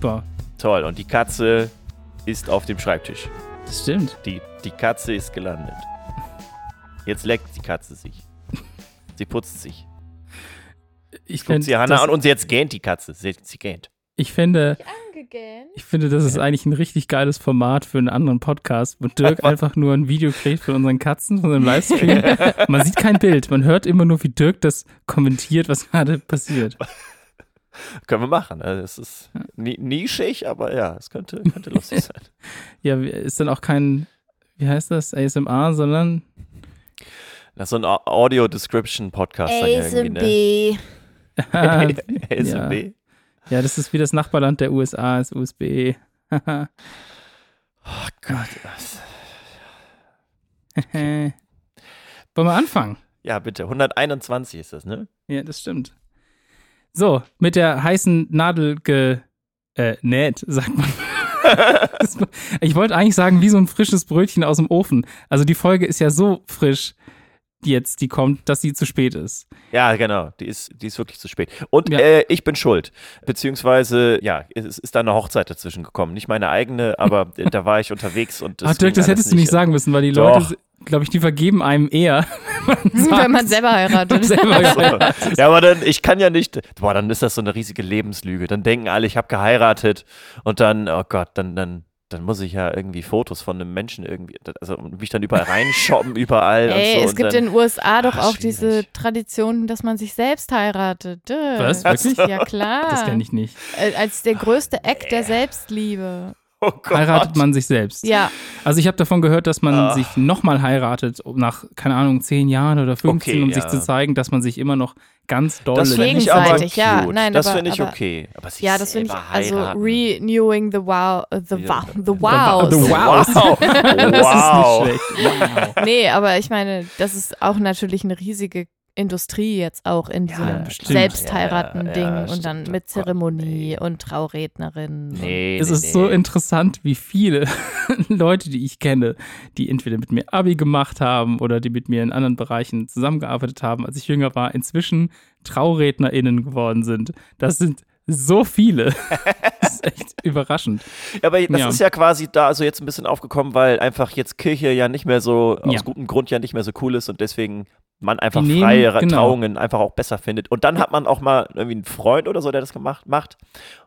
Super. Toll. Und die Katze ist auf dem Schreibtisch. Das stimmt. Die, die Katze ist gelandet. Jetzt leckt die Katze sich. Sie putzt sich. Ich, Guckt sie Hannah das, an und jetzt gähnt die Katze. Sie, sie gähnt. ich finde, Angegähnt. ich finde, das ist eigentlich ein richtig geiles Format für einen anderen Podcast, wo Dirk einfach nur ein Video kriegt von unseren Katzen, von seinem Livestream. Man sieht kein Bild, man hört immer nur, wie Dirk das kommentiert, was gerade passiert. Können wir machen. Also es ist ni nischig, aber ja, es könnte, könnte lustig sein. Ja, ist dann auch kein, wie heißt das, ASMR, sondern Das ist so ein Au- Audio-Description-Podcast. dann irgendwie, ne? ASMB. ASMB. ja, das ist wie das Nachbarland der USA, ist USB. Oh Gott. was- Wollen wir anfangen? Ja, bitte. 121 ist das, ne? Ja, das stimmt. So, mit der heißen Nadel ge äh, näht, sagt man. Ich wollte eigentlich sagen, wie so ein frisches Brötchen aus dem Ofen. Also die Folge ist ja so frisch jetzt, die kommt, dass sie zu spät ist. Ja, genau. Die ist, die ist wirklich zu spät. Und Ja. äh, ich bin schuld. Beziehungsweise, ja, es ist da eine Hochzeit dazwischen gekommen. Nicht meine eigene, aber äh, da war ich unterwegs und Ach, Dirk, das hättest du nicht sagen müssen, weil die Doch. Leute, glaube ich, die vergeben einem eher. Wenn man selber heiratet. selber So. Ja, aber dann, ich kann ja nicht, boah, dann ist das so eine riesige Lebenslüge. Dann denken alle, ich habe geheiratet und dann, oh Gott, dann, dann, dann muss ich ja irgendwie Fotos von einem Menschen irgendwie, also mich dann überall reinshoppen, überall Ey, und so. es und gibt dann, in den USA doch Ah, auch diese schwierig. Tradition, dass man sich selbst heiratet. Dö. Was? Wirklich? Ja, klar. Das kenne ich nicht. Äh, Als der größte Act der Selbstliebe. Oh. Heiratet man sich selbst. Ja, Also ich habe davon gehört, dass man Ah. sich nochmal heiratet, um nach, keine Ahnung, zehn Jahren oder 15, Okay, um sich ja. zu zeigen, dass man sich immer noch ganz doll Das finde ich aber Gegenseitig, cute. ja. Nein, das finde ich aber- okay. Aber sich ja, das finde ich, also renewing the wow, äh, the Ja. wow, the Wow. wows. The wow. Wow. Das ist nicht schlecht. Wow. Nee, aber ich meine, das ist auch natürlich eine riesige Industrie jetzt auch in Ja, diesem bestimmt. Selbstheiraten-Ding Ja, ja, und dann stimmt. mit Oh Gott, Zeremonie und Traurednerin. Nee, Es nee, ist nee. so interessant, wie viele Leute, die ich kenne, die entweder mit mir Abi gemacht haben oder die mit mir in anderen Bereichen zusammengearbeitet haben, als ich jünger war, inzwischen TraurednerInnen geworden sind. Das sind so viele. Das ist echt überraschend. Ja, aber das Ja. ist ja quasi da also jetzt ein bisschen aufgekommen, weil einfach jetzt Kirche ja nicht mehr so, aus Ja. gutem Grund ja nicht mehr so cool ist und deswegen man einfach nehmen- freie genau. Trauungen einfach auch besser findet. Und dann hat man auch mal irgendwie einen Freund oder so, der das gemacht macht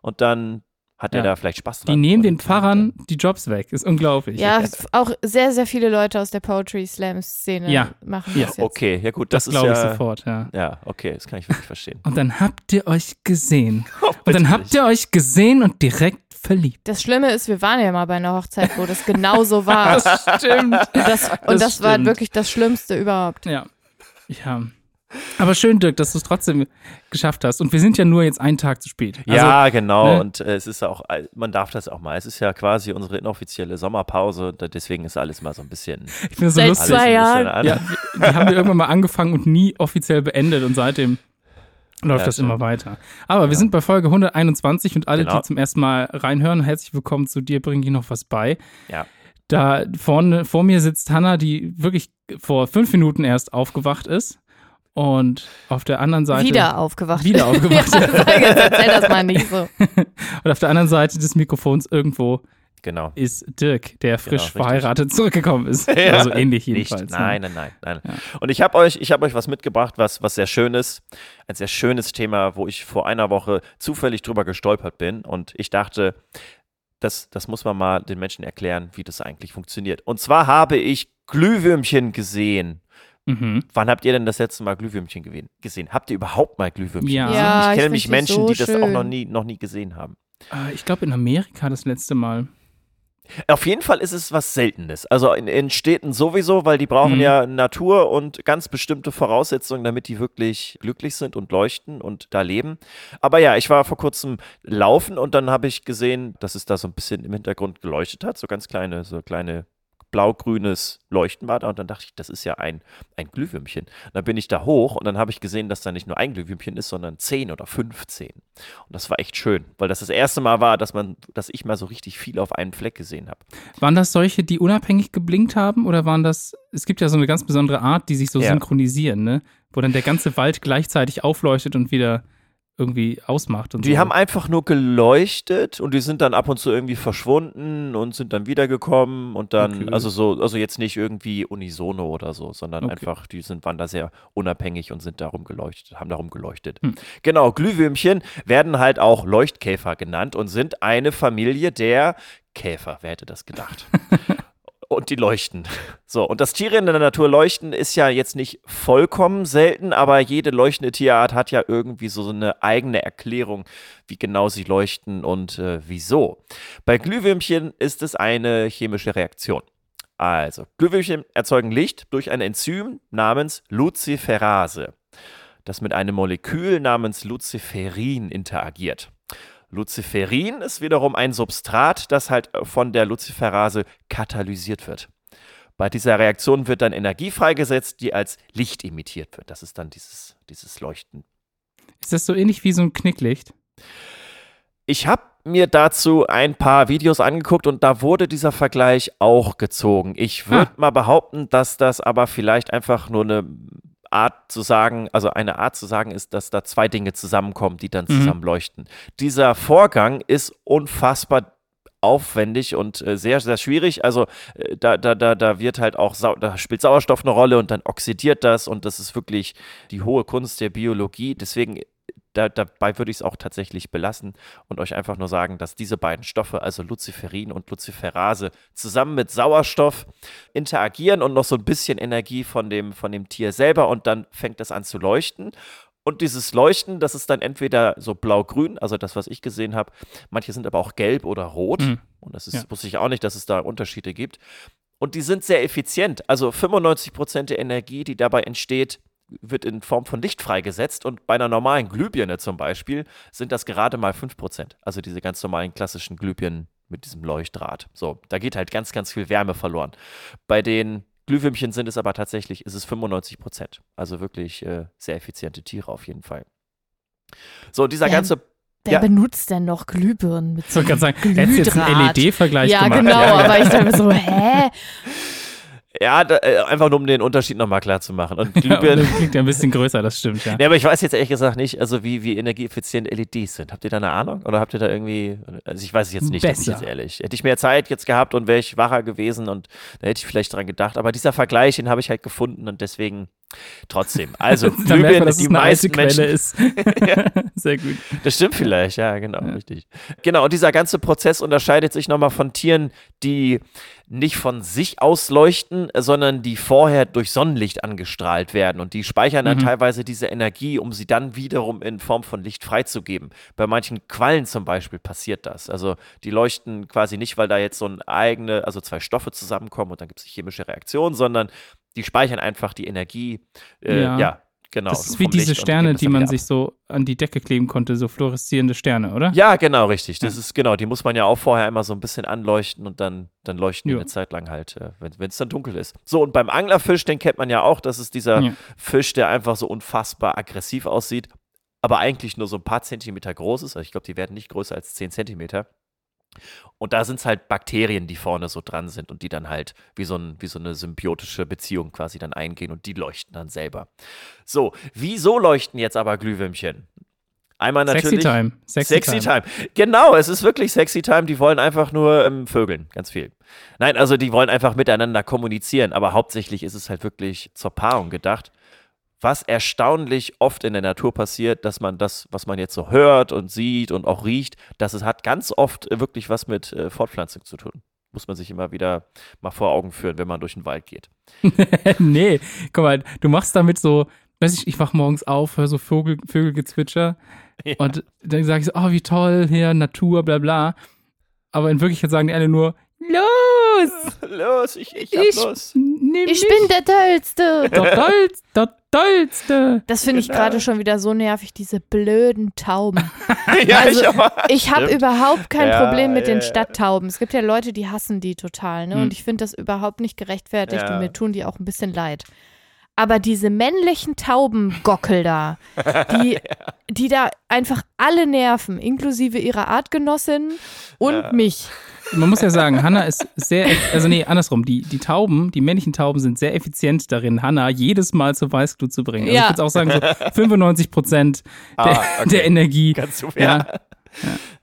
und dann hat der Ja. da vielleicht Spaß Die dran. nehmen den Und- Pfarrern die Jobs weg. Ist unglaublich. Ja, auch sehr, sehr viele Leute aus der Poetry Slam Szene Ja. machen Ja. das jetzt. Okay, ja gut, das das, ist glaube ich ja, sofort, ja. Ja, okay, das kann ich wirklich verstehen. Und dann habt ihr euch gesehen. Und bitte dann habt ihr euch gesehen und direkt verliebt. Das Schlimme ist, wir waren ja mal bei einer Hochzeit, wo das genau so war. stimmt. Und das, und Das das, war stimmt. wirklich das Schlimmste überhaupt. Ja. Ja. Aber schön, Dirk, dass du es trotzdem geschafft hast. Und wir sind ja nur jetzt einen Tag zu spät. Also, ja, genau. ne? Und äh, es ist auch, äh, man darf das auch mal. Es ist ja quasi unsere inoffizielle Sommerpause. und deswegen ist alles mal so ein bisschen. ich finde es so Seit lustig. zwei Jahren. Ja, die, die haben wir irgendwann mal angefangen und nie offiziell beendet und seitdem läuft Ja, das stimmt. immer weiter. Aber wir sind bei Folge 121 und alle, Genau. die zum ersten Mal reinhören, herzlich willkommen zu dir, bringe ich noch was bei. Ja. Da vorne, vor mir sitzt Hanna, die wirklich vor fünf Minuten erst aufgewacht ist. Und auf der anderen Seite. Wieder aufgewacht. Wieder aufgewacht. ja, erzähl das mal nicht so. Und auf der anderen Seite des Mikrofons irgendwo Genau. ist Dirk, der frisch richtig. verheiratet zurückgekommen ist. Ja. Also ähnlich Nicht. jedenfalls. ne? Nein, nein, nein, nein. Und ich habe euch, ich habe euch was mitgebracht, was, was sehr schön ist. Ein sehr schönes Thema, wo ich vor einer Woche zufällig drüber gestolpert bin. Und ich dachte, das, das muss man mal den Menschen erklären, wie das eigentlich funktioniert. Und zwar habe ich Glühwürmchen gesehen. Mhm. Wann habt ihr denn das letzte Mal Glühwürmchen gesehen? Habt ihr überhaupt mal Glühwürmchen Ja. gesehen? Ja, ich kenne die Menschen, so die das auch noch nie, noch nie gesehen haben. Äh, Ich glaube in Amerika das letzte Mal. Auf jeden Fall ist es was Seltenes. Also in, in Städten sowieso, weil die brauchen Mhm. ja Natur und ganz bestimmte Voraussetzungen, damit die wirklich glücklich sind und leuchten und da leben. Aber ja, ich war vor kurzem laufen und dann habe ich gesehen, dass es da so ein bisschen im Hintergrund geleuchtet hat. So ganz kleine, so kleine blau-grünes Leuchten war da und dann dachte ich, das ist ja ein, ein Glühwürmchen. Dann bin ich da hoch und dann habe ich gesehen, dass da nicht nur ein Glühwürmchen ist, sondern 10 oder 15. Und das war echt schön, weil das das erste Mal war, dass man, dass ich mal so richtig viel auf einen Fleck gesehen habe. Waren das solche, die unabhängig geblinkt haben oder waren das, es gibt ja so eine ganz besondere Art, die sich so Ja. synchronisieren, ne? Wo dann der ganze Wald gleichzeitig aufleuchtet und wieder irgendwie ausmacht. Und Die so. haben einfach nur geleuchtet und die sind dann ab und zu irgendwie verschwunden und sind dann wiedergekommen und dann, Okay. also so, also jetzt nicht irgendwie unisono oder so, sondern Okay. einfach, die sind, waren da sehr unabhängig und sind darum geleuchtet, haben darum geleuchtet. Hm. Genau, Glühwürmchen werden halt auch Leuchtkäfer genannt und sind eine Familie der Käfer, wer hätte das gedacht? und die leuchten. So, und das Tiere in der Natur leuchten ist ja jetzt nicht vollkommen selten, aber jede leuchtende Tierart hat ja irgendwie so eine eigene Erklärung, wie genau sie leuchten und äh, wieso. Bei Glühwürmchen ist es eine chemische Reaktion. Also, Glühwürmchen erzeugen Licht durch ein Enzym namens Luciferase, das mit einem Molekül namens Luciferin interagiert. Luciferin ist wiederum ein Substrat, das halt von der Luciferase katalysiert wird. Bei dieser Reaktion wird dann Energie freigesetzt, die als Licht emittiert wird. Das ist dann dieses, dieses Leuchten. Ist das so ähnlich wie so ein Knicklicht? Ich habe mir dazu ein paar Videos angeguckt und da wurde dieser Vergleich auch gezogen. Ich würde Ah. mal behaupten, dass das aber vielleicht einfach nur eine Art zu sagen, also eine Art zu sagen ist, dass da zwei Dinge zusammenkommen, die dann Mhm. zusammen leuchten. Dieser Vorgang ist unfassbar aufwendig und äh, sehr, sehr schwierig. Also äh, da, da, da, da wird halt auch, Sau da spielt Sauerstoff eine Rolle und dann oxidiert das und das ist wirklich die hohe Kunst der Biologie. Deswegen, da, dabei würde ich es auch tatsächlich belassen und euch einfach nur sagen, dass diese beiden Stoffe, also Luciferin und Luciferase, zusammen mit Sauerstoff interagieren und noch so ein bisschen Energie von dem, von dem Tier selber und dann fängt es an zu leuchten. Und dieses Leuchten, das ist dann entweder so blau-grün, also das, was ich gesehen habe. Manche sind aber auch gelb oder rot. Mhm. Und das ist, Ja. wusste ich auch nicht, dass es da Unterschiede gibt. Und die sind sehr effizient. Also 95 Prozent der Energie, die dabei entsteht, wird in Form von Licht freigesetzt. Und bei einer normalen Glühbirne zum Beispiel sind das gerade mal 5 Prozent. Also diese ganz normalen klassischen Glühbirnen mit diesem Leuchtdraht. So, da geht halt ganz, ganz viel Wärme verloren. Bei den Glühwürmchen sind es aber tatsächlich, ist es 95 Prozent. Also wirklich äh, sehr effiziente Tiere auf jeden Fall. So, dieser Ja, ganze Wer Ja. benutzt denn noch Glühbirnen mit Ich so wollte gerade sagen, hat jetzt einen. LED-Vergleich Ja, gemacht. genau, aber ich dachte mir so, hä? Ja, da, äh, einfach nur um den Unterschied nochmal klar zu machen. Und Ja, Glühbirnen. das klingt ja ein bisschen größer, das stimmt, ja. Nee, aber ich weiß jetzt ehrlich gesagt nicht, also wie, wie energieeffizient LEDs sind. Habt ihr da eine Ahnung? Oder habt ihr da irgendwie, also ich weiß es jetzt nicht, da bin ich Besser. jetzt ehrlich. Hätte ich mehr Zeit jetzt gehabt und wäre ich wacher gewesen und da hätte ich vielleicht dran gedacht. Aber dieser Vergleich, den habe ich halt gefunden und deswegen trotzdem. Also Glühbirnen, dass die meisten Quelle Menschen, ist. Sehr gut. das stimmt vielleicht, ja, genau, Ja. richtig. Genau, und dieser ganze Prozess unterscheidet sich nochmal von Tieren, die nicht von sich aus leuchten, sondern die vorher durch Sonnenlicht angestrahlt werden. Und die speichern dann Mhm. teilweise diese Energie, um sie dann wiederum in Form von Licht freizugeben. Bei manchen Quallen zum Beispiel passiert das. Also die leuchten quasi nicht, weil da jetzt so ein eigene, also zwei Stoffe zusammenkommen und dann gibt es chemische Reaktionen, sondern die speichern einfach die Energie. Äh, ja. Ja. Genau. das ist wie diese Sterne, die man ab. sich so an die Decke kleben konnte, so fluoreszierende Sterne, oder? Ja, genau, richtig. Das ist genau, die muss man ja auch vorher immer so ein bisschen anleuchten und dann, dann leuchten die Ja. eine Zeit lang halt, äh, wenn es dann dunkel ist. So, und beim Anglerfisch, den kennt man ja auch, das ist dieser Ja. Fisch, der einfach so unfassbar aggressiv aussieht, aber eigentlich nur so ein paar Zentimeter groß ist. Also ich glaube, die werden nicht größer als 10 Zentimeter. Und da sind es halt Bakterien, die vorne so dran sind und die dann halt wie so, ein, wie so eine symbiotische Beziehung quasi dann eingehen und die leuchten dann selber. So, wieso leuchten jetzt aber Glühwürmchen? Einmal natürlich. Sexy Time. Sexy, Sexy Time. Genau, es ist wirklich Sexy Time. Die wollen einfach nur ähm, vögeln, ganz viel. Nein, also die wollen einfach miteinander kommunizieren, aber hauptsächlich ist es halt wirklich zur Paarung gedacht. Was erstaunlich oft in der Natur passiert, dass man das, was man jetzt so hört und sieht und auch riecht, dass es hat ganz oft äh, wirklich was mit äh, Fortpflanzung zu tun. Muss man sich immer wieder mal vor Augen führen, wenn man durch den Wald geht. nee, guck mal, du machst damit so, weiß ich, ich wach morgens auf, höre so Vogel, Vögelgezwitscher Ja. und dann sage ich so, oh, wie toll, hier, Natur, bla bla. Aber in Wirklichkeit sagen die alle nur, los, Los, ich, ich hab ich, los. Nehm Ich bin der Tollste. der Tollste, der Tollste. Das finde ich Genau. gerade schon wieder so nervig, diese blöden Tauben. ja, Also, ich. Ich habe überhaupt kein Ja, Problem mit ja, den ja. Stadttauben. Es gibt ja Leute, die hassen die total, ne? Hm. Und ich finde das überhaupt nicht gerechtfertigt Ja. und mir tun die auch ein bisschen leid. Aber diese männlichen Taubengockel da, die, die da einfach alle nerven, inklusive ihrer Artgenossin und Ja. mich. Man muss ja sagen, Hannah ist sehr, also nee, andersrum, die, die Tauben, die männlichen Tauben sind sehr effizient darin, Hannah jedes Mal zur Weißglut zu bringen. Also Ja. ich würde auch sagen, so 95 Prozent der, Ah, okay. der Energie. Ganz so, Ja. ja.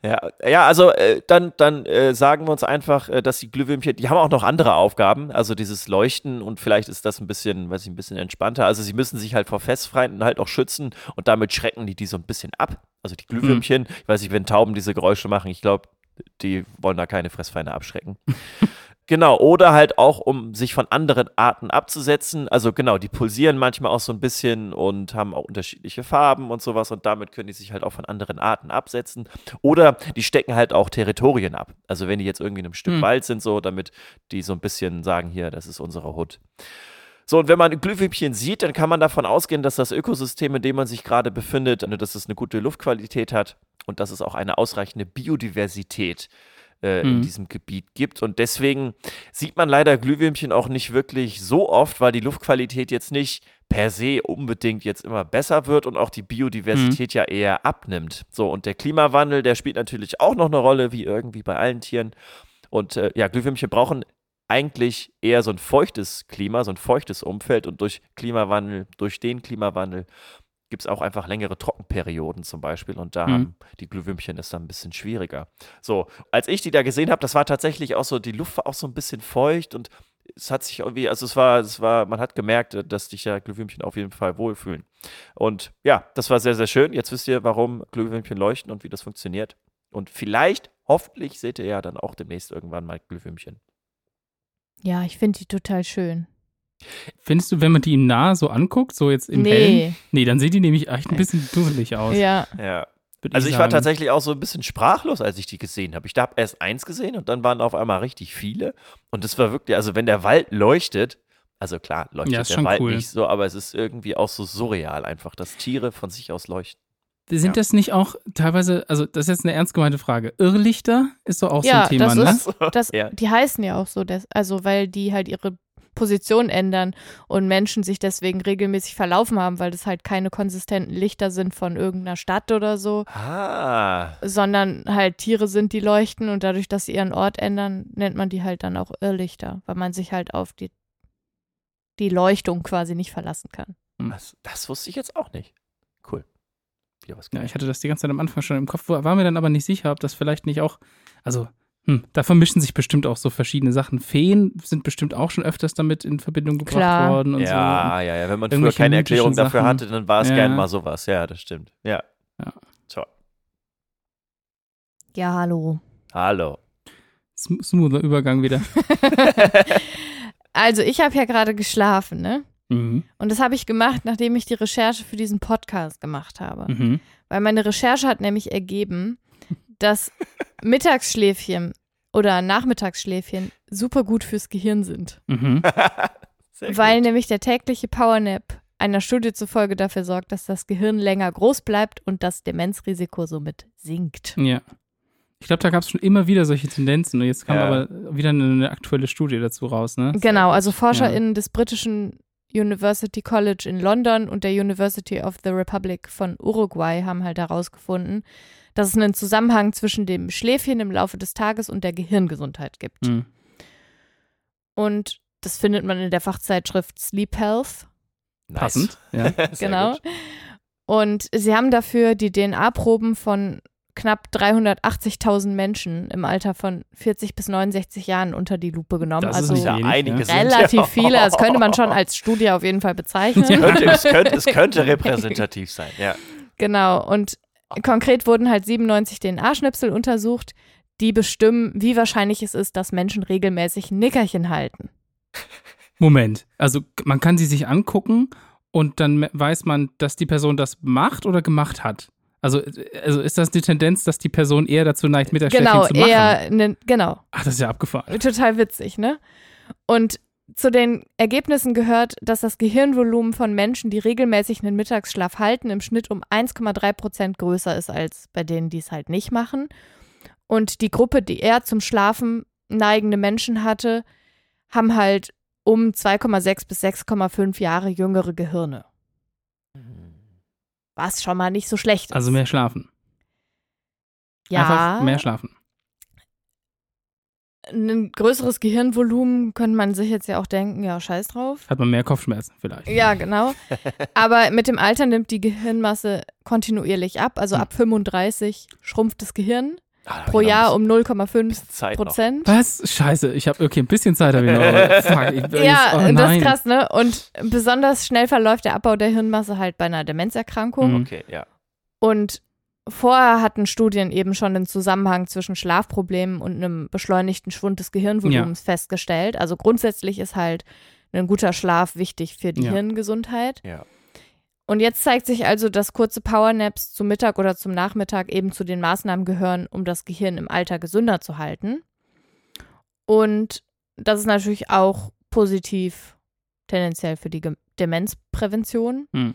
Ja, ja, also äh, dann, dann äh, sagen wir uns einfach, äh, dass die Glühwürmchen, die haben auch noch andere Aufgaben, also dieses Leuchten und vielleicht ist das ein bisschen, weiß ich, ein bisschen entspannter. Also sie müssen sich halt vor Fressfeinden halt auch schützen und damit schrecken die die so ein bisschen ab. Also die Glühwürmchen, ich weiß nicht, wenn Tauben diese Geräusche machen, ich glaube, die wollen da keine Fressfeinde abschrecken. Genau, oder halt auch, um sich von anderen Arten abzusetzen. Also genau, die pulsieren manchmal auch so ein bisschen und haben auch unterschiedliche Farben und sowas und damit können die sich halt auch von anderen Arten absetzen. Oder die stecken halt auch Territorien ab. Also wenn die jetzt irgendwie in einem Stück Hm. Wald sind, so, damit die so ein bisschen sagen, hier, das ist unsere Hut. So, und wenn man Glühwürmchen sieht, dann kann man davon ausgehen, dass das Ökosystem, in dem man sich gerade befindet, ne, dass es eine gute Luftqualität hat und dass es auch eine ausreichende Biodiversität äh, in Mhm. diesem Gebiet gibt. Und deswegen sieht man leider Glühwürmchen auch nicht wirklich so oft, weil die Luftqualität jetzt nicht per se unbedingt jetzt immer besser wird und auch die Biodiversität ja eher abnimmt. So, und der Klimawandel, der spielt natürlich auch noch eine Rolle, wie irgendwie bei allen Tieren. Und äh, ja, Glühwürmchen brauchen eigentlich eher so ein feuchtes Klima, so ein feuchtes Umfeld und durch Klimawandel, durch den Klimawandel gibt es auch einfach längere Trockenperioden zum Beispiel und da Mhm. haben die Glühwürmchen ist dann ein bisschen schwieriger. So, als ich die da gesehen habe, das war tatsächlich auch so, die Luft war auch so ein bisschen feucht und es hat sich irgendwie, also es war, es war, man hat gemerkt, dass sich ja Glühwürmchen auf jeden Fall wohlfühlen. Und ja, das war sehr, sehr schön. Jetzt wisst ihr, warum Glühwürmchen leuchten und wie das funktioniert. Und vielleicht, hoffentlich, seht ihr ja dann auch demnächst irgendwann mal Glühwürmchen. Ja, ich finde die total schön. Findest du, wenn man die im Nah so anguckt, so jetzt im Hellen? nee. Nee, dann sieht die nämlich echt ein bisschen dusselig aus. Ja. Ja. Also ich war sagen. tatsächlich auch so ein bisschen sprachlos, als ich die gesehen habe. Ich habe erst eins gesehen und dann waren auf einmal richtig viele. Und es war wirklich, also wenn der Wald leuchtet, also klar, leuchtet Ja, der Wald cool. nicht so, aber es ist irgendwie auch so surreal einfach, dass Tiere von sich aus leuchten. Sind Ja. das nicht auch teilweise, also das ist jetzt eine ernst gemeinte Frage, Irrlichter ist doch auch Ja, so ein Thema, das ne? ist- Das, Ja. Die heißen ja auch so, das, also weil die halt ihre Position ändern und Menschen sich deswegen regelmäßig verlaufen haben, weil das halt keine konsistenten Lichter sind von irgendeiner Stadt oder so, Ah, sondern halt Tiere sind, die leuchten und dadurch, dass sie ihren Ort ändern, nennt man die halt dann auch Irrlichter, weil man sich halt auf die, die Leuchtung quasi nicht verlassen kann. das, das wusste ich jetzt auch nicht. Wieder was Ja, gelernt. ich hatte das die ganze Zeit am Anfang schon im Kopf, war mir dann aber nicht sicher, ob das vielleicht nicht auch, also, hm, da vermischen sich bestimmt auch so verschiedene Sachen. Feen sind bestimmt auch schon öfters damit in Verbindung gebracht Klar. worden und so. ja, ja, ja. Wenn man früher keine Erklärung dafür Sachen. hatte, dann war es Ja. gern mal sowas. Ja, das stimmt. Ja. Ja. So, Ja, hallo. hallo. Sm- Smoother Übergang wieder. Also ich habe ja gerade geschlafen, ne? Mhm. Und das habe ich gemacht, nachdem ich die Recherche für diesen Podcast gemacht habe. Mhm. Weil meine Recherche hat nämlich ergeben, dass Mittagsschläfchen oder Nachmittagsschläfchen super gut fürs Gehirn sind. Mhm. Weil gut. nämlich der tägliche Powernap einer Studie zufolge dafür sorgt, dass das Gehirn länger groß bleibt und das Demenzrisiko somit sinkt. Ja. Ich glaube, da gab es schon immer wieder solche Tendenzen. Und jetzt kam Ja. aber wieder eine, eine aktuelle Studie dazu raus, ne? Genau, also ForscherInnen des britischen University College in London und der University of the Republic von Uruguay haben halt herausgefunden, dass es einen Zusammenhang zwischen dem Schläfchen im Laufe des Tages und der Gehirngesundheit gibt. Mhm. Und das findet man in der Fachzeitschrift Sleep Health. Nice. Passend. Ja. Genau. gut. Und sie haben dafür die DNA-Proben von knapp 380.000 Menschen im Alter von 40 bis 69 Jahren unter die Lupe genommen. Das ist also nicht Ja, wenig, einige ja. sind relativ ja. viele. Das könnte man schon als Studie auf jeden Fall bezeichnen. Ja. könnte, es, könnte, es könnte repräsentativ sein, ja. Genau. Und konkret wurden halt 97 DNA-Schnipsel untersucht, die bestimmen, wie wahrscheinlich es ist, dass Menschen regelmäßig Nickerchen halten. Moment. Also man kann sie sich angucken und dann weiß man, dass die Person das macht oder gemacht hat. Also, also ist das die Tendenz, dass die Person eher dazu neigt, Mittagsschläfchen Genau, zu machen? eher, ne, genau. Ach, das ist ja abgefahren. Total witzig, ne? Und zu den Ergebnissen gehört, dass das Gehirnvolumen von Menschen, die regelmäßig einen Mittagsschlaf halten, im Schnitt um 1,3 Prozent größer ist als bei denen, die es halt nicht machen. Und die Gruppe, die eher zum Schlafen neigende Menschen hatte, haben halt um 2,6 bis 6,5 Jahre jüngere Gehirne. Was schon mal nicht so schlecht ist. Also mehr schlafen. ja, Einfach mehr schlafen. ein größeres Gehirnvolumen könnte man sich jetzt ja auch denken, ja, scheiß drauf. Hat man mehr Kopfschmerzen vielleicht. Ja, genau. Aber mit dem Alter nimmt die Gehirnmasse kontinuierlich ab. Also Hm. ab 35 schrumpft das Gehirn Ah, pro Jahr um 0,5 bisschen Zeit noch. Prozent. Was? Scheiße, ich habe okay, ein bisschen Zeit habe ich noch. aber Fuck, ich, Ja, oh das ist krass, ne? Und besonders schnell verläuft der Abbau der Hirnmasse halt bei einer Demenzerkrankung. Mhm. Okay, ja. Und vorher hatten Studien eben schon den Zusammenhang zwischen Schlafproblemen und einem beschleunigten Schwund des Gehirnvolumens festgestellt. Also grundsätzlich ist halt ein guter Schlaf wichtig für die Ja. Hirngesundheit. Ja. Und jetzt zeigt sich also, dass kurze Powernaps zum Mittag oder zum Nachmittag eben zu den Maßnahmen gehören, um das Gehirn im Alter gesünder zu halten. Und das ist natürlich auch positiv tendenziell für die Ge Demenzprävention. Hm.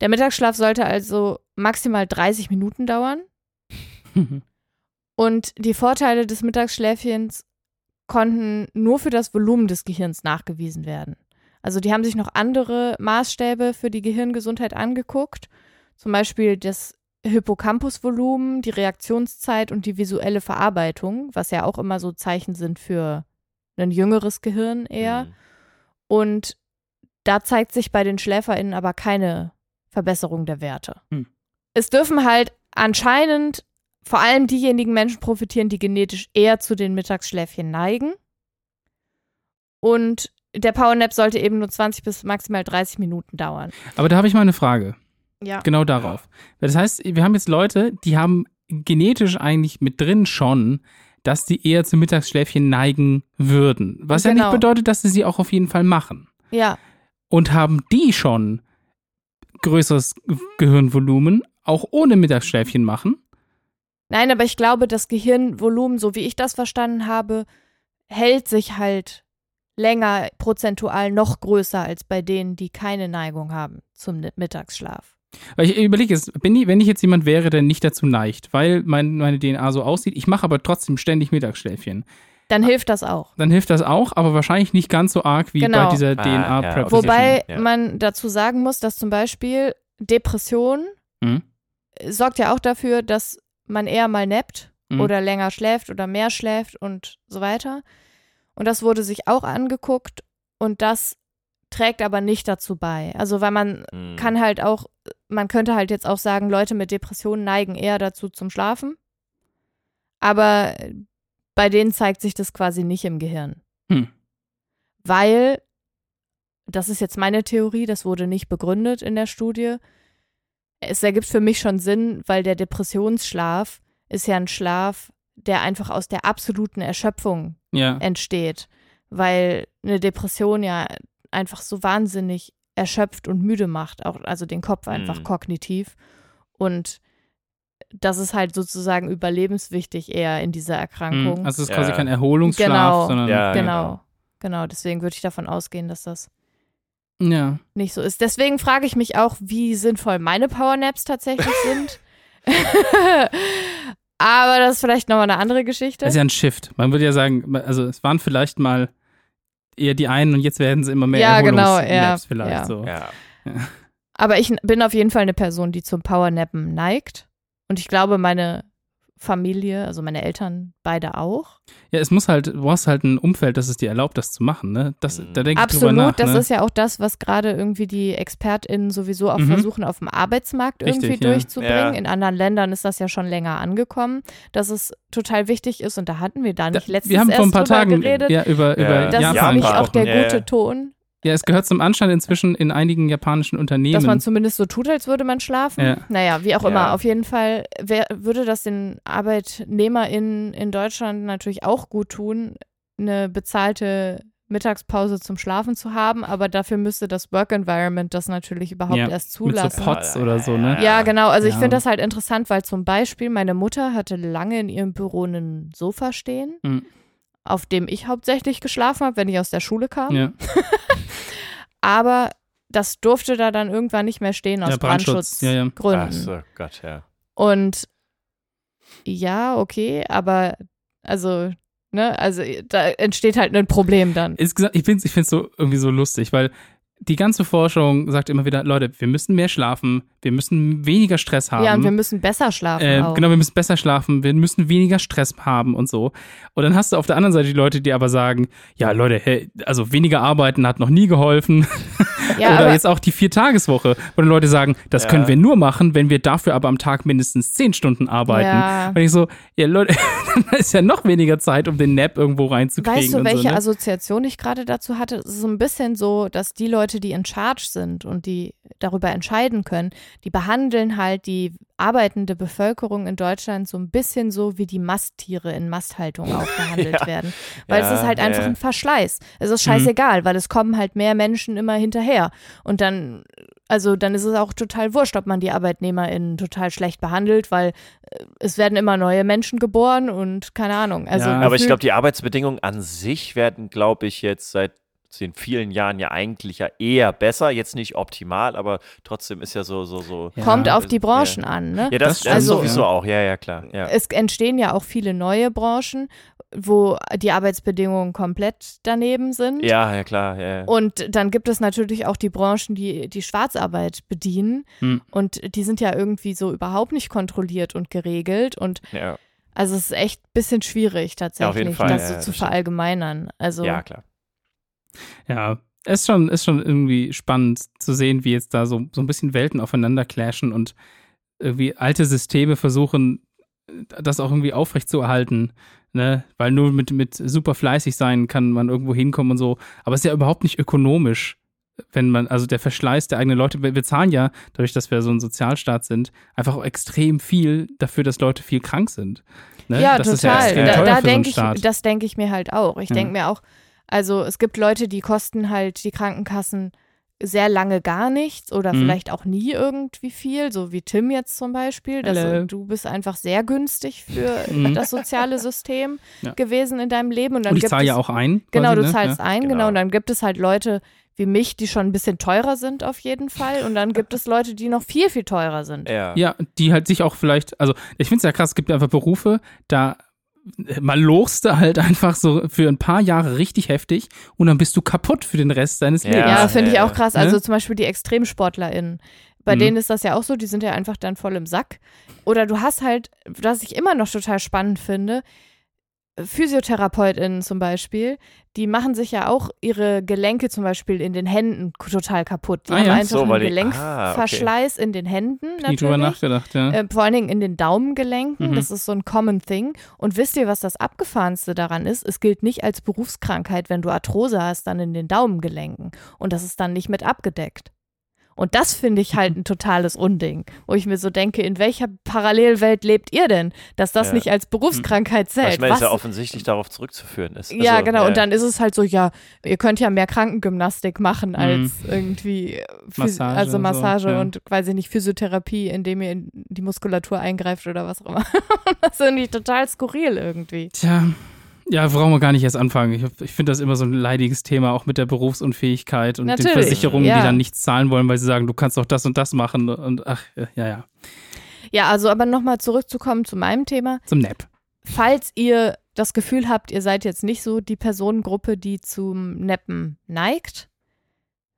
Der Mittagsschlaf sollte also maximal 30 Minuten dauern. Und die Vorteile des Mittagsschläfchens konnten nur für das Volumen des Gehirns nachgewiesen werden. Also die haben sich noch andere Maßstäbe für die Gehirngesundheit angeguckt, zum Beispiel das Hippocampusvolumen, die Reaktionszeit und die visuelle Verarbeitung, was ja auch immer so Zeichen sind für ein jüngeres Gehirn eher. Mhm. Und da zeigt sich bei den SchläferInnen aber keine Verbesserung der Werte. Hm. Es dürfen halt anscheinend vor allem diejenigen Menschen profitieren, die genetisch eher zu den Mittagsschläfchen neigen. Und der Powernap sollte eben nur 20 bis maximal 30 Minuten dauern. Aber da habe ich mal eine Frage. Ja. Genau darauf. Das heißt, wir haben jetzt Leute, die haben genetisch eigentlich mit drin schon, dass die eher zum Mittagsschläfchen neigen würden. Was ja Genau. nicht bedeutet, dass sie sie auch auf jeden Fall machen. Ja, Und haben die schon größeres Gehirnvolumen, auch ohne Mittagsschläfchen machen? Nein, aber ich glaube, das Gehirnvolumen, so wie ich das verstanden habe, hält sich halt länger prozentual noch größer als bei denen, die keine Neigung haben zum Mittagsschlaf. Weil ich überlege jetzt, bin ich, wenn ich jetzt jemand wäre, der nicht dazu neigt, weil mein, meine DNA so aussieht, ich mache aber trotzdem ständig Mittagsschläfchen, Dann hilft das auch. dann hilft das auch, aber wahrscheinlich nicht ganz so arg wie Genau. bei dieser Ah, ja, DNA-Prep. Wobei Ja. man dazu sagen muss, dass zum Beispiel Depression Mhm. sorgt ja auch dafür, dass man eher mal nappt Mhm. oder länger schläft oder mehr schläft und so weiter. Und das wurde sich auch angeguckt und das trägt aber nicht dazu bei. Also weil man Mhm. kann halt auch, man könnte halt jetzt auch sagen, Leute mit Depressionen neigen eher dazu zum Schlafen. Aber bei denen zeigt sich das quasi nicht im Gehirn. Hm. Weil, das ist jetzt meine Theorie, das wurde nicht begründet in der Studie. Es ergibt für mich schon Sinn, weil der Depressionsschlaf ist ja ein Schlaf, der einfach aus der absoluten Erschöpfung Ja. entsteht, weil eine Depression ja einfach so wahnsinnig erschöpft und müde macht, auch also den Kopf einfach Mhm. kognitiv und das ist halt sozusagen überlebenswichtig eher in dieser Erkrankung. Mhm. Also es ist Ja. quasi kein Erholungsschlaf, Genau. sondern Ja, genau, genau. Deswegen würde ich davon ausgehen, dass das ja. nicht so ist. Deswegen frage ich mich auch, wie sinnvoll meine Powernaps tatsächlich sind. Aber das ist vielleicht nochmal eine andere Geschichte. Das ist ja ein Shift. Man würde ja sagen, also es waren vielleicht mal eher die einen und jetzt werden sie immer mehr Ja, genau, ja, vielleicht ja. so. Ja. Aber ich bin auf jeden Fall eine Person, die zum Powernappen neigt. Und ich glaube, meine Familie, also meine Eltern, beide auch. Ja, es muss halt, du brauchst halt ein Umfeld, das es dir erlaubt, das zu machen, ne? Das, Mhm. da denke ich Absolut, nach, das ne? ist ja auch das, was gerade irgendwie die ExpertInnen sowieso auch Mhm. versuchen, auf dem Arbeitsmarkt irgendwie Richtig, ja. durchzubringen. Ja. In anderen Ländern ist das ja schon länger angekommen, dass es total wichtig ist. Und da hatten wir da Da, nicht letztens wir haben vor ein paar Tagen geredet. ja, über, Ja. über das Japan ist nämlich auch der Ja, ja. gute Ton, Ja, es gehört zum Anstand inzwischen in einigen japanischen Unternehmen. dass man zumindest so tut, als würde man schlafen. Ja. Naja, wie auch Ja. immer. Auf jeden Fall wär, würde das den ArbeitnehmerInnen in Deutschland natürlich auch gut tun, eine bezahlte Mittagspause zum Schlafen zu haben, aber dafür müsste das Work Environment das natürlich überhaupt Ja, erst mit so zulassen. Pots oder so, ne? Ja, genau. Also ich Ja. finde das halt interessant, weil zum Beispiel meine Mutter hatte lange in ihrem Büro ein Sofa stehen, Mhm. Auf dem ich hauptsächlich geschlafen habe, wenn ich aus der Schule kam. Ja. Aber das durfte da dann irgendwann nicht mehr stehen aus Ja, Brandschutz. Ja, ja. Brandschutzgründen. Ach so, Gott, ja. Und ja, okay, aber also, ne, also da entsteht halt ein Problem dann. Insgesamt, ich finde es ich find's so irgendwie so lustig, weil die ganze Forschung sagt immer wieder, Leute, wir müssen mehr schlafen, wir müssen weniger Stress haben. Ja, und wir müssen besser schlafen. Äh, genau, wir müssen besser schlafen, wir müssen weniger Stress haben und so. Und dann hast du auf der anderen Seite die Leute, die aber sagen, ja, Leute, hey, also weniger arbeiten hat noch nie geholfen. ja, Oder aber, jetzt auch die Viertageswoche, wo dann Leute sagen, das Ja. können wir nur machen, wenn wir dafür aber am Tag mindestens zehn Stunden arbeiten. Ja. Und ich so, ja, Leute, dann ist ja noch weniger Zeit, um den Nap irgendwo reinzukriegen. Weißt du, und welche so, ne? Assoziation ich gerade dazu hatte? Es ist so ein bisschen so, dass die Leute, die in Charge sind und die darüber entscheiden können, die behandeln halt die arbeitende Bevölkerung in Deutschland so ein bisschen so, wie die Masttiere in Masthaltung auch behandelt Ja. werden. Weil es Ja, ist halt einfach ja. ein Verschleiß. Es ist Mhm. scheißegal, weil es kommen halt mehr Menschen immer hinterher. Und dann, also dann ist es auch total wurscht, ob man die ArbeitnehmerInnen total schlecht behandelt, weil äh, es werden immer neue Menschen geboren und keine Ahnung. Also Ja. Aber ich glaube, die Arbeitsbedingungen an sich werden, glaube ich, jetzt seit den vielen Jahren ja eigentlich ja eher besser. Jetzt nicht optimal, aber trotzdem ist ja so, so, so. Ja. kommt auf die Ja. Branchen an, ne? Ja, Das das, stimmt, das ja. sowieso auch. Ja, ja, klar. Ja. Es entstehen ja auch viele neue Branchen, wo die Arbeitsbedingungen komplett daneben sind. Ja, ja, klar. Ja, ja. Und dann gibt es natürlich auch die Branchen, die die Schwarzarbeit bedienen. Hm. Und die sind ja irgendwie so überhaupt nicht kontrolliert und geregelt. Und ja. also es ist echt ein bisschen schwierig tatsächlich, Fall, das ja, so das zu verallgemeinern. Also ja, klar. Ja, ist schon, ist schon irgendwie spannend zu sehen, wie jetzt da so, so ein bisschen Welten aufeinander clashen und irgendwie alte Systeme versuchen, das auch irgendwie aufrechtzuerhalten. Ne? Weil nur mit, mit super fleißig sein kann man irgendwo hinkommen und so. Aber es ist ja überhaupt nicht ökonomisch, wenn man, also der Verschleiß der eigenen Leute, wir, zahlen ja, dadurch, dass wir so ein Sozialstaat sind, einfach auch extrem viel dafür, dass Leute viel krank sind. Ne? Ja, das ist ja total. extrem da da für so denke ich, das denke ich mir halt auch. Ich Ja. denke mir auch, also es gibt Leute, die kosten halt die Krankenkassen sehr lange gar nichts oder Mhm. vielleicht auch nie irgendwie viel, so wie Tim jetzt zum Beispiel. Das, du bist einfach sehr günstig für Mhm. das soziale System Ja. gewesen in deinem Leben. Und, dann und ich zahle ja auch ein. Genau, quasi, du ne? zahlst ja. ein, genau. Genau. Und dann gibt es halt Leute wie mich, die schon ein bisschen teurer sind auf jeden Fall. Und dann gibt es Leute, die noch viel, viel teurer sind. Ja. Ja, die halt sich auch vielleicht, also ich finde es ja krass, es gibt einfach Berufe, da man lochst du halt einfach so für ein paar Jahre richtig heftig und dann bist du kaputt für den Rest deines Ja. Lebens. Ja, finde ich auch krass. ne? Also zum Beispiel die ExtremsportlerInnen. Bei Mhm. denen ist das ja auch so, die sind ja einfach dann voll im Sack. Oder du hast halt, was ich immer noch total spannend finde, PhysiotherapeutInnen zum Beispiel, die machen sich ja auch ihre Gelenke zum Beispiel in den Händen total kaputt. Die Ah haben ja. einfach So, einen Gelenkverschleiß in den Händen Nie drüber natürlich. nachgedacht, ja. Äh, vor allen Dingen in den Daumengelenken. Mhm. Das ist so ein common thing. Und wisst ihr, was das Abgefahrenste daran ist? Es gilt nicht als Berufskrankheit, wenn du Arthrose hast, dann in den Daumengelenken. Und das ist dann nicht mit abgedeckt. Und das finde ich halt ein totales Unding, wo ich mir so denke, in welcher Parallelwelt lebt ihr denn, dass das Ja. nicht als Berufskrankheit Was zählt? ich meine, ist ja Was- offensichtlich darauf zurückzuführen ist. ja, Also, genau. äh, Und dann ist es halt so, ja, ihr könnt ja mehr Krankengymnastik machen als Mhm. irgendwie äh, Phys- Massage also und so, Massage ja. und quasi nicht Physiotherapie, indem ihr in die Muskulatur eingreift oder was auch immer. das finde ich total skurril irgendwie. Tja, ja, brauchen wir gar nicht erst anfangen. Ich, ich finde das immer so ein leidiges Thema, auch mit der Berufsunfähigkeit und den Natürlich, Versicherungen, ja. die dann nichts zahlen wollen, weil sie sagen, du kannst doch das und das machen und ach, ja, ja. Ja, also aber nochmal zurückzukommen zu meinem Thema. Zum Nap. Falls ihr das Gefühl habt, ihr seid jetzt nicht so die Personengruppe, die zum Neppen neigt.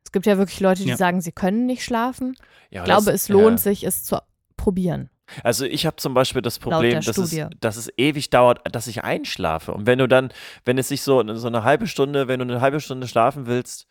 Es gibt ja wirklich Leute, die Ja. sagen, sie können nicht schlafen. ja, Ich glaube, das- es lohnt ja. sich, es zu probieren. Also ich habe zum Beispiel das Problem, dass es, dass es ewig dauert, dass ich einschlafe. Und wenn du dann, wenn es sich so, so eine halbe Stunde, wenn du eine halbe Stunde schlafen willst,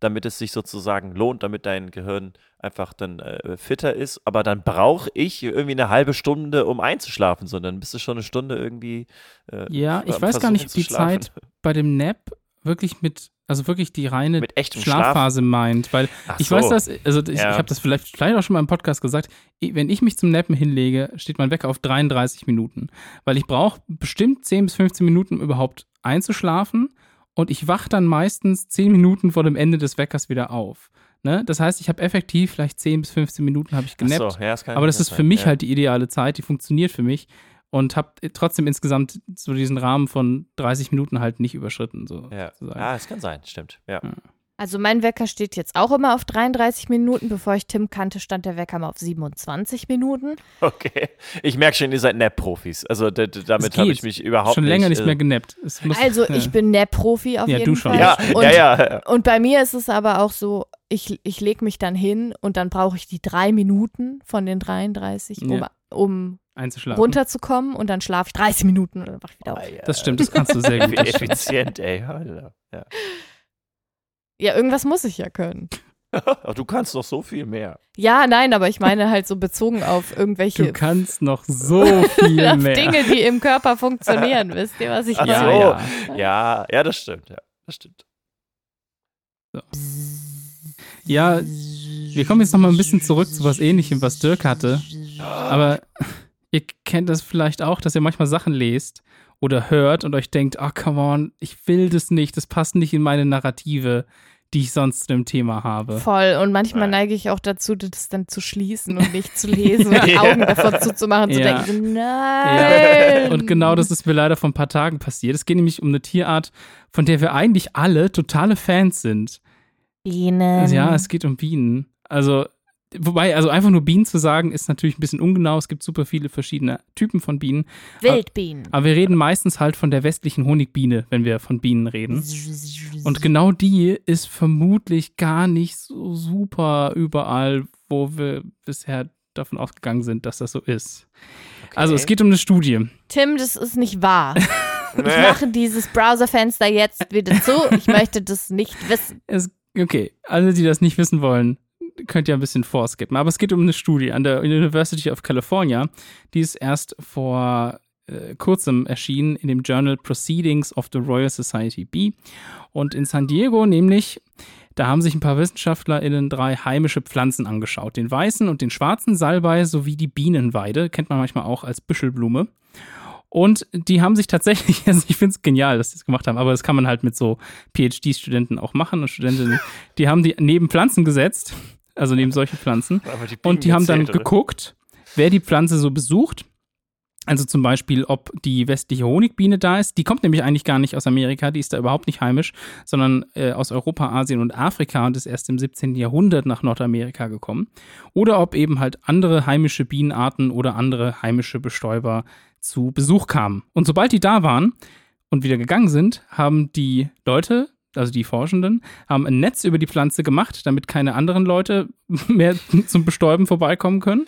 damit es sich sozusagen lohnt, damit dein Gehirn einfach dann äh, fitter ist, aber dann brauche ich irgendwie eine halbe Stunde, um einzuschlafen, sondern bist du schon eine Stunde irgendwie. Äh, Ja, ich weiß gar nicht, ob die. Zeit bei dem Nap wirklich mit, also wirklich die reine echtem Schlaf. Schlafphase meint, weil Ach ich so. weiß das, also ich, Ja. ich habe das vielleicht, vielleicht auch schon mal im Podcast gesagt, wenn ich mich zum Nappen hinlege, steht mein Wecker auf 33 Minuten, weil ich brauche bestimmt 10 bis 15 Minuten, um überhaupt einzuschlafen und ich wach dann meistens 10 Minuten vor dem Ende des Weckers wieder auf. Ne? Das heißt, ich habe effektiv vielleicht 10 bis 15 Minuten habe ich genappt, so, ja, das aber das ist für mich ja. halt die ideale Zeit, die funktioniert für mich und habe trotzdem insgesamt so diesen Rahmen von 30 Minuten halt nicht überschritten. So, Ja. Ah, es kann sein, stimmt. Ja. Also mein Wecker steht jetzt auch immer auf 33 Minuten. Bevor ich Tim kannte, stand der Wecker mal auf 27 Minuten. Okay. Ich merke schon, ihr seid Nap-Profis. Also d- d- damit habe ich mich überhaupt Schon länger nicht äh, mehr genappt. Es muss, Also ja. ich bin Nap-Profi auf Ja, jeden du schon. Fall. Ja, und, ja, ja. und bei mir ist es aber auch so, ich, ich lege mich dann hin und dann brauche ich die drei Minuten von den 33, um, Ja. um Einzuschlafen. runterzukommen und dann schlafe ich 30 Minuten und dann wach ich wieder auf. Das stimmt, das kannst du sehr gut. effizient, ey. Alter. Ja. Ja, irgendwas muss ich ja können. Aber du kannst doch so viel mehr. Ja, nein, aber ich meine halt so bezogen auf irgendwelche Du kannst noch so viel auf mehr. Dinge, die im Körper funktionieren. Wisst ihr, was ich Ach meine? so. ja, ja. Ja, ja, das stimmt. Ja, das stimmt. ja, wir kommen jetzt noch mal ein bisschen zurück zu was ähnlichem, was Dirk hatte. Aber ihr kennt das vielleicht auch, dass ihr manchmal Sachen lest oder hört und euch denkt, ah, come on, ich will das nicht, das passt nicht in meine Narrative, die ich sonst zu dem Thema habe. Voll. Und manchmal Nein. neige ich auch dazu, das dann zu schließen und nicht zu lesen und die Augen davor zuzumachen und zu Ja. denken, nein. Und genau das ist mir leider vor ein paar Tagen passiert. Es geht nämlich um eine Tierart, von der wir eigentlich alle totale Fans sind. Bienen. Ja, es geht um Bienen. Also, wobei, also einfach nur Bienen zu sagen, ist natürlich ein bisschen ungenau. Es gibt super viele verschiedene Typen von Bienen. Wildbienen. Aber wir reden meistens halt von der westlichen Honigbiene, wenn wir von Bienen reden. Und genau die ist vermutlich gar nicht so super überall, wo wir bisher davon ausgegangen sind, dass das so ist. Also es geht um eine Studie. Tim, das ist nicht wahr. Ich mache dieses Browserfenster jetzt wieder zu. Ich möchte das nicht wissen. Es, okay, alle, die das nicht wissen wollen, könnt ihr ein bisschen vorskippen. Aber es geht um eine Studie an der University of California. Die ist erst vor äh, kurzem erschienen in dem Journal Proceedings of the Royal Society B. Und in San Diego nämlich, da haben sich ein paar WissenschaftlerInnen drei heimische Pflanzen angeschaut. Den weißen und den schwarzen Salbei sowie die Bienenweide, kennt man manchmal auch als Büschelblume. Und die haben sich tatsächlich, also ich finde es genial, dass sie das gemacht haben, aber das kann man halt mit so PhD-Studenten auch machen und Studentinnen. Die haben die neben Pflanzen gesetzt, also neben solche Pflanzen. Die Und die haben dann oder? geguckt, wer die Pflanze so besucht. Also zum Beispiel, ob die westliche Honigbiene da ist. Die kommt nämlich eigentlich gar nicht aus Amerika, die ist da überhaupt nicht heimisch, sondern äh, aus Europa, Asien und Afrika und ist erst im 17. Jahrhundert nach Nordamerika gekommen. Oder ob eben halt andere heimische Bienenarten oder andere heimische Bestäuber zu Besuch kamen. Und sobald die da waren und wieder gegangen sind, haben die Leute, also die Forschenden, haben ein Netz über die Pflanze gemacht, damit keine anderen Leute mehr zum Bestäuben vorbeikommen können.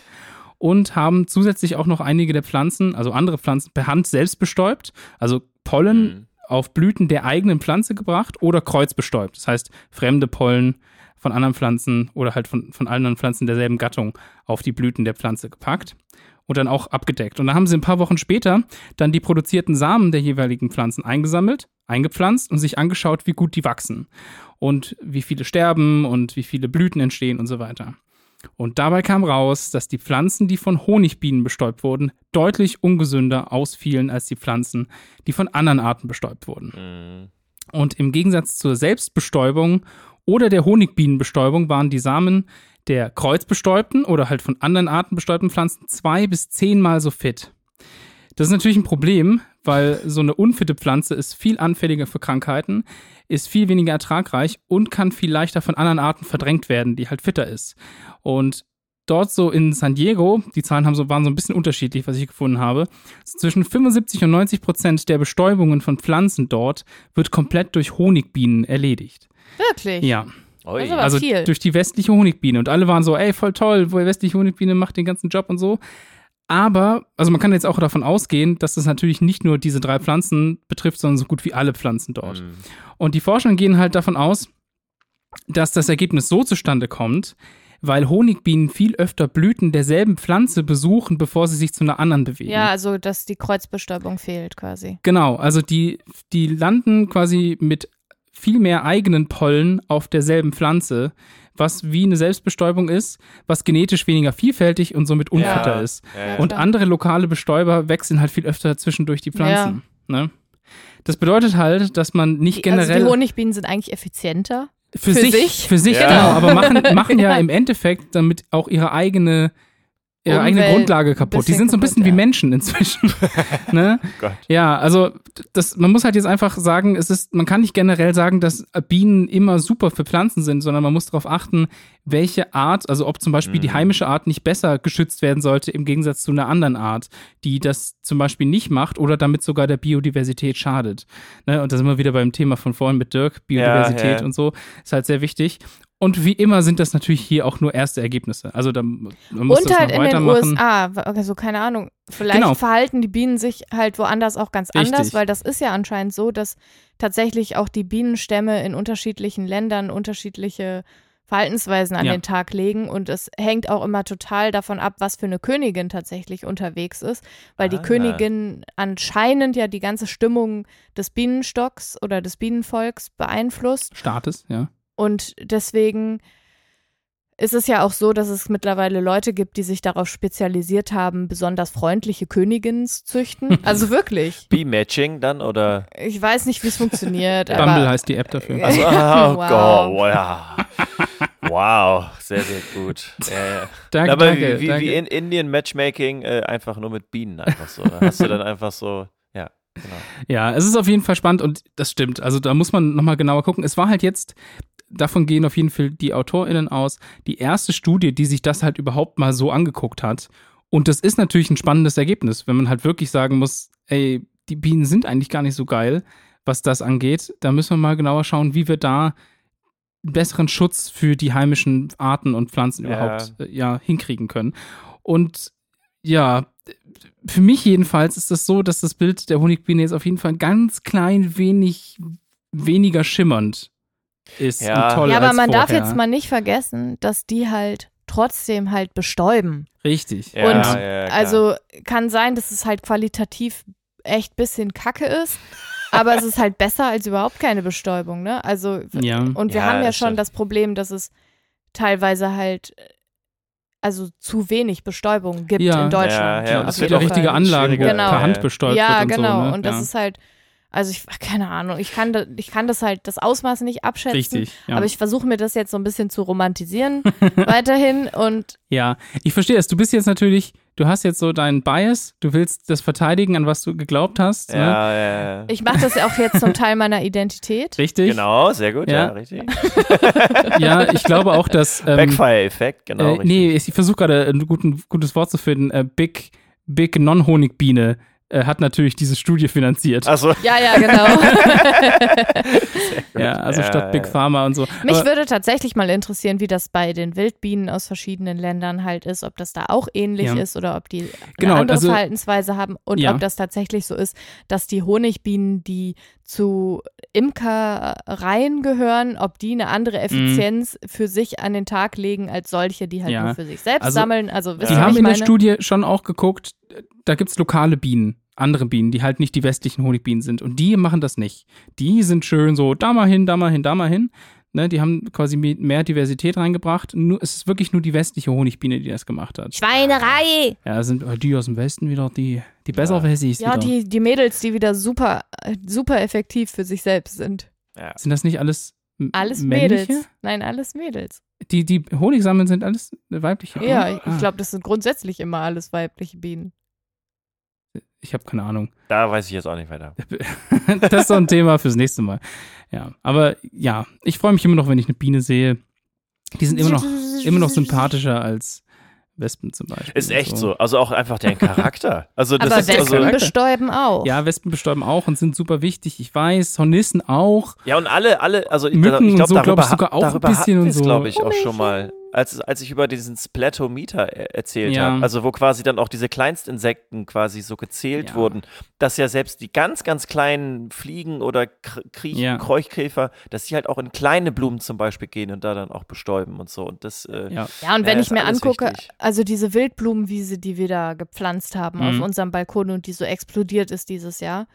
Und haben zusätzlich auch noch einige der Pflanzen, also andere Pflanzen, per Hand selbst bestäubt. Also Pollen Mhm. auf Blüten der eigenen Pflanze gebracht oder kreuzbestäubt. Das heißt, fremde Pollen von anderen Pflanzen oder halt von, von anderen Pflanzen derselben Gattung auf die Blüten der Pflanze gepackt und dann auch abgedeckt. Und da haben sie ein paar Wochen später dann die produzierten Samen der jeweiligen Pflanzen eingesammelt, eingepflanzt und sich angeschaut, wie gut die wachsen und wie viele sterben und wie viele Blüten entstehen und so weiter. Und dabei kam raus, dass die Pflanzen, die von Honigbienen bestäubt wurden, deutlich ungesünder ausfielen als die Pflanzen, die von anderen Arten bestäubt wurden. Mhm. Und im Gegensatz zur Selbstbestäubung oder der Honigbienenbestäubung waren die Samen der kreuzbestäubten oder halt von anderen Arten bestäubten Pflanzen zwei bis zehnmal so fit. Das ist natürlich ein Problem, weil so eine unfitte Pflanze ist viel anfälliger für Krankheiten, ist viel weniger ertragreich und kann viel leichter von anderen Arten verdrängt werden, die halt fitter ist. Und dort so in San Diego, die Zahlen haben so, waren so ein bisschen unterschiedlich, was ich gefunden habe, so zwischen 75 und 90 Prozent der Bestäubungen von Pflanzen dort wird komplett durch Honigbienen erledigt. Wirklich? Ja, Ui. Das ist aber also viel. durch die westliche Honigbiene. Und alle waren so, ey, voll toll, wo die westliche Honigbiene macht den ganzen Job und so. Aber, also man kann jetzt auch davon ausgehen, dass das natürlich nicht nur diese drei Pflanzen betrifft, sondern so gut wie alle Pflanzen dort. Mhm. Und die Forscher gehen halt davon aus, dass das Ergebnis so zustande kommt, weil Honigbienen viel öfter Blüten derselben Pflanze besuchen, bevor sie sich zu einer anderen bewegen. Ja, also dass die Kreuzbestäubung fehlt quasi. Genau, also die, die landen quasi mit viel mehr eigenen Pollen auf derselben Pflanze, was wie eine Selbstbestäubung ist, was genetisch weniger vielfältig und somit unfitter Ja. ist. Ja, ja. Und andere lokale Bestäuber wechseln halt viel öfter zwischendurch die Pflanzen. Ne? Das bedeutet halt, dass man nicht Die, also generell die Honigbienen sind eigentlich effizienter. Für, für sich, sich. für sich Ja. genau, aber machen, machen ja Ja. im Endeffekt damit auch ihre eigene ihre eigene Umwelt Grundlage ein kaputt. Die sind so ein kaputt, bisschen wie ja. Menschen inzwischen. ne? Gott. Ja, also das, man muss halt jetzt einfach sagen, es ist, man kann nicht generell sagen, dass Bienen immer super für Pflanzen sind, sondern man muss darauf achten, welche Art, also ob zum Beispiel die Mhm. heimische Art nicht besser geschützt werden sollte im Gegensatz zu einer anderen Art, die das zum Beispiel nicht macht oder damit sogar der Biodiversität schadet. Ne? Und da sind wir wieder beim Thema von vorhin mit Dirk, Biodiversität ja. und so, ist halt sehr wichtig. Und wie immer sind das natürlich hier auch nur erste Ergebnisse. Also da man muss Und das halt noch in den. USA, also keine Ahnung, vielleicht Genau. verhalten die Bienen sich halt woanders auch ganz anders, Richtig. weil das ist ja anscheinend so, dass tatsächlich auch die Bienenstämme in unterschiedlichen Ländern unterschiedliche Verhaltensweisen an Ja. den Tag legen und es hängt auch immer total davon ab, was für eine Königin tatsächlich unterwegs ist, weil die Ah. Königin anscheinend ja die ganze Stimmung des Bienenstocks oder des Bienenvolks beeinflusst Staates, ja. Und deswegen ist es ja auch so, dass es mittlerweile Leute gibt, die sich darauf spezialisiert haben, besonders freundliche Königinnen zu züchten. Also wirklich. Bee-Matching dann oder? Ich weiß nicht, wie es funktioniert, Bumble heißt die App dafür. Also, oh Wow. Gott, wow. wow, sehr, sehr gut. Ja. Danke, Aber danke, wie, wie, danke. wie in Indian Matchmaking äh, einfach nur mit Bienen einfach so. Da hast du dann einfach so, ja, genau. Ja, es ist auf jeden Fall spannend und das stimmt. Also da muss man nochmal genauer gucken. Es war halt jetzt, davon gehen auf jeden Fall die AutorInnen aus, die erste Studie, die sich das halt überhaupt mal so angeguckt hat. Und das ist natürlich ein spannendes Ergebnis, wenn man halt wirklich sagen muss, ey, die Bienen sind eigentlich gar nicht so geil, was das angeht. Da müssen wir mal genauer schauen, wie wir da einen besseren Schutz für die heimischen Arten und Pflanzen Ja. überhaupt äh, ja, hinkriegen können. Und ja, für mich jedenfalls ist das so, dass das Bild der Honigbiene jetzt auf jeden Fall ein ganz klein wenig weniger schimmernd ist Ja. und toll ja, aber als man darf vorher. jetzt mal nicht vergessen, dass die halt trotzdem halt bestäuben. Richtig. Ja, Und ja. Also kann sein, dass es halt qualitativ echt bisschen kacke ist, aber es ist halt besser als überhaupt keine Bestäubung, ne? Also Ja. und wir Ja, haben ja das schon das Problem, dass es teilweise halt äh, also zu wenig Bestäubung gibt Ja. in Deutschland. Ja, ja, und es wird ja auch richtige Anlagen. Genau. per Hand bestäubt ja, wird und genau. so. Ne? Und das ja. ist halt, also ich, keine Ahnung, ich kann, da, ich kann das halt, das Ausmaß nicht abschätzen. Richtig. Ja. Aber ich versuche mir das jetzt so ein bisschen zu romantisieren weiterhin und ja, ich verstehe es. Du bist jetzt natürlich, du hast jetzt so deinen Bias, du willst das verteidigen, an was du geglaubt hast. Ne? Ja, ja, ja. ich mache das ja auch jetzt zum Teil meiner Identität. Richtig. Genau, sehr gut, ja, Ja. richtig. Ja, ich glaube auch, dass. Ähm, Backfire-Effekt, genau. äh, nee, ich versuche gerade ein guten, gutes Wort zu finden. Äh, Big, Big Non-Honigbiene äh, hat natürlich diese Studie finanziert. Achso, Ja, ja, genau. ja, also Ja, statt Big ja. Pharma und so. Mich Aber- würde tatsächlich mal interessieren, wie das bei den Wildbienen aus verschiedenen Ländern halt ist, ob das da auch ähnlich Ja. ist oder ob die eine Genau, andere also- Verhaltensweise haben und Ja. ob das tatsächlich so ist, dass die Honigbienen, die zu Imkereien gehören, ob die eine andere Effizienz für sich an den Tag legen als solche, die halt Mhm. Ja. nur für sich selbst Also, sammeln. Also Die haben in der meine? Studie schon auch geguckt, da gibt es lokale Bienen, andere Bienen, die halt nicht die westlichen Honigbienen sind. Und die machen das nicht. Die sind schön so, da mal hin, da mal hin, da mal hin. Ne, die haben quasi me- mehr Diversität reingebracht. Nur, es ist wirklich nur die westliche Honigbiene, die das gemacht hat. Schweinerei! Ja, das sind die aus dem Westen wieder, die, die besser Ja. Ja, wieder. die, die Mädels, die wieder super, super effektiv für sich selbst sind. ja. Sind das nicht alles m- Alles männliche? Mädels. Nein, alles Mädels. Die, die Honig sammeln, sind alles weibliche Bienen? Ja, ich Ah, glaube, das sind grundsätzlich immer alles weibliche Bienen. Ich habe keine Ahnung. da weiß ich jetzt auch nicht weiter. das ist so ein Thema fürs nächste Mal. Ja, aber ja, ich freue mich immer noch, wenn ich eine Biene sehe. Die sind immer noch, immer noch sympathischer als Wespen zum Beispiel. Ist echt so. Also auch einfach deren Charakter. Also das Aber ist Wespen also, bestäuben auch. Ja, Wespen bestäuben auch und sind super wichtig. Ich weiß, Hornissen auch. ja und alle, alle, also Mücken ich und glaube so, glaub darüber, ich, sogar auch ein darüber bisschen hatten und wir es, so. glaube ich, auch schon mal, als, als ich über diesen Splatometer er- erzählt Ja. habe, also wo quasi dann auch diese Kleinstinsekten quasi so gezählt Ja. wurden, dass ja selbst die ganz, ganz kleinen Fliegen oder Kr Kriech Ja. Kräuchkäfer, dass die halt auch in kleine Blumen zum Beispiel gehen und da dann auch bestäuben und so. Und das, äh, Ja. Ja, und wenn Ja, ich mir angucke, wichtig. also diese Wildblumenwiese, die wir da gepflanzt haben auf Mhm. unserem Balkon und die so explodiert ist dieses Jahr,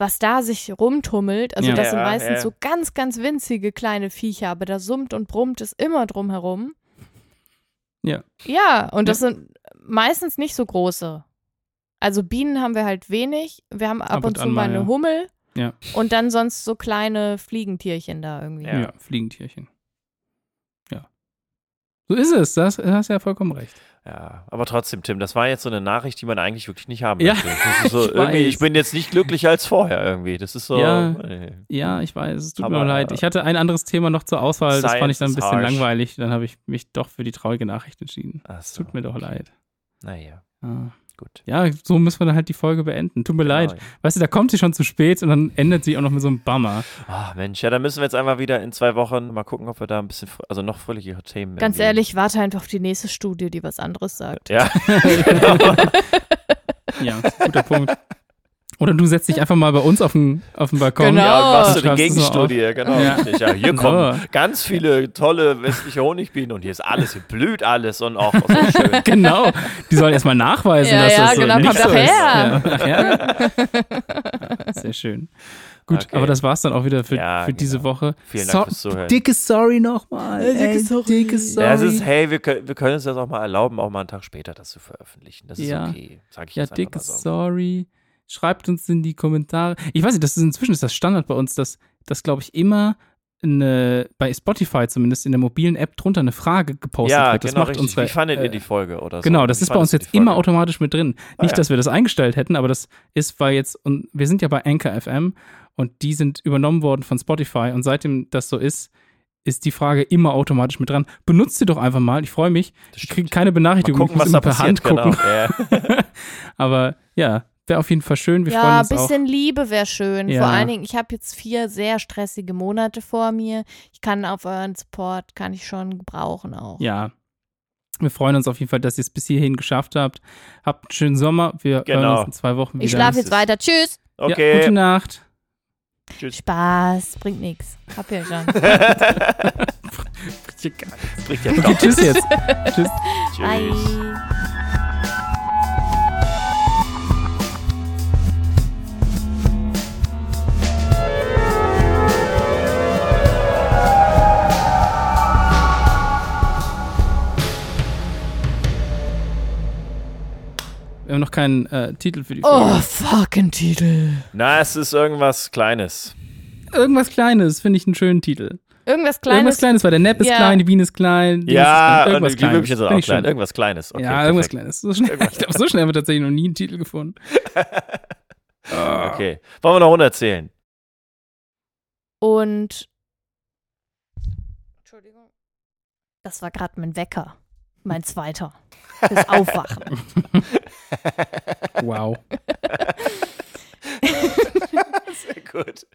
was da sich rumtummelt, also Ja. das sind Ja, meistens ja. so ganz, ganz winzige kleine Viecher, aber da summt und brummt es immer drumherum. Ja. Ja, und das sind meistens nicht so große. Also Bienen haben wir halt wenig. Wir haben ab, Ab und, und zu mal eine ja. Hummel. Ja. Und dann sonst so kleine Fliegentierchen da irgendwie. Ja. Ja, Fliegentierchen. Ja. So ist es, das da hast du ja vollkommen recht. Ja, aber trotzdem, Tim, das war jetzt so eine Nachricht, die man eigentlich wirklich nicht haben Ja, möchte. Ist so ich irgendwie, weiß. ich bin jetzt nicht glücklicher als vorher irgendwie. Das ist so. Ja. äh, Ja, ich weiß, es tut Aber, mir leid. Ich hatte ein anderes Thema noch zur Auswahl, das fand ich dann ein Science is bisschen harsh. langweilig. Dann habe ich mich doch für die traurige Nachricht entschieden. so. tut mir doch leid. Naja. Ah. Gut. Ja, so müssen wir dann halt die Folge beenden. Tut mir leid. Genau. Weißt du, da kommt sie schon zu spät und dann endet sie auch noch mit so einem Bummer. Ah, Mensch, ja, dann müssen wir jetzt einmal wieder in zwei Wochen mal gucken, ob wir da ein bisschen, also noch fröhlichere Themen Ganz irgendwie- ehrlich, warte einfach auf die nächste Studie, die was anderes sagt. Ja, Ja, guter Punkt. Oder du setzt dich einfach mal bei uns auf den, auf den Balkon. Genau. ja und machst du so Gegenstudie, genau. Ja. richtig. Ja, hier So. kommen ganz viele tolle westliche Honigbienen und hier ist alles, hier blüht alles und auch so schön. Genau. Die sollen erstmal nachweisen, Ja, dass ja, das so genau, nicht so doch ist. her. Ja. Sehr schön. Gut, Okay. aber das war's dann auch wieder für, Ja, für diese genau. Woche. Vielen Dank fürs Zuhören. Dicke Sorry nochmal. Äh, dicke ey, Sorry. Dicke Sorry. Ja, es ist, hey, wir können, wir können uns das auch mal erlauben, auch mal einen Tag später das zu veröffentlichen. Das ist Ja. okay. Sag ich Ja, dicke mal so. Sorry. Schreibt uns in die Kommentare. Ich weiß nicht, das ist inzwischen ist das Standard bei uns, dass, dass glaube ich, immer eine, bei Spotify zumindest in der mobilen App drunter eine Frage gepostet Ja, wird. Das genau macht richtig. unsere, Wie fandet äh, ihr die Folge oder so? Genau, das Wie ist bei uns jetzt immer automatisch mit drin. Ah, Nicht, ja. dass wir das eingestellt hätten, aber das ist, weil jetzt, und wir sind ja bei Anchor FM und die sind übernommen worden von Spotify und seitdem das so ist, ist die Frage immer automatisch mit dran. Benutzt sie doch einfach mal. Ich freue mich. Ich kriege keine Mal Benachrichtigung. gucken, ich was muss da immer per Hand passiert. gucken. Genau. Aber ja, wäre auf jeden Fall schön. Wir ja, freuen ein uns auch. bisschen Liebe wäre schön. Ja. Vor allen Dingen, ich habe jetzt vier sehr stressige Monate vor mir. Ich kann auf euren Support, kann ich schon gebrauchen auch. Ja. Wir freuen uns auf jeden Fall, dass ihr es bis hierhin geschafft habt. Habt einen schönen Sommer. Wir hören Genau. uns in zwei Wochen wieder. Ich schlafe jetzt weiter. Tschüss. Ja, gute Okay. Nacht. Tschüss. Spaß, bringt nichts. Hab ja schon. Das bringt ja Okay, tschüss jetzt. tschüss. Tschüss. Bye. Wir haben noch keinen äh, Titel für die Oh, Folge. fucking Titel. Na, es ist irgendwas Kleines. Irgendwas Kleines, finde ich einen schönen Titel. Irgendwas Irgendwas Kleines. Kleines, weil der Nepp ist Ja. klein, die Biene ist klein. Dings ist Ja, klein. und irgendwas die Glühwürmchen sind auch klein. Irgendwas Kleines. Okay, ja, irgendwas perfekt. Kleines. So schnell, ich glaube, so schnell haben wir tatsächlich noch nie einen Titel gefunden. Okay. Wollen wir noch 100 erzählen? Und. Entschuldigung. Das war gerade mein Wecker. Mein zweiter. Fürs Aufwachen. Wow. Sehr gut.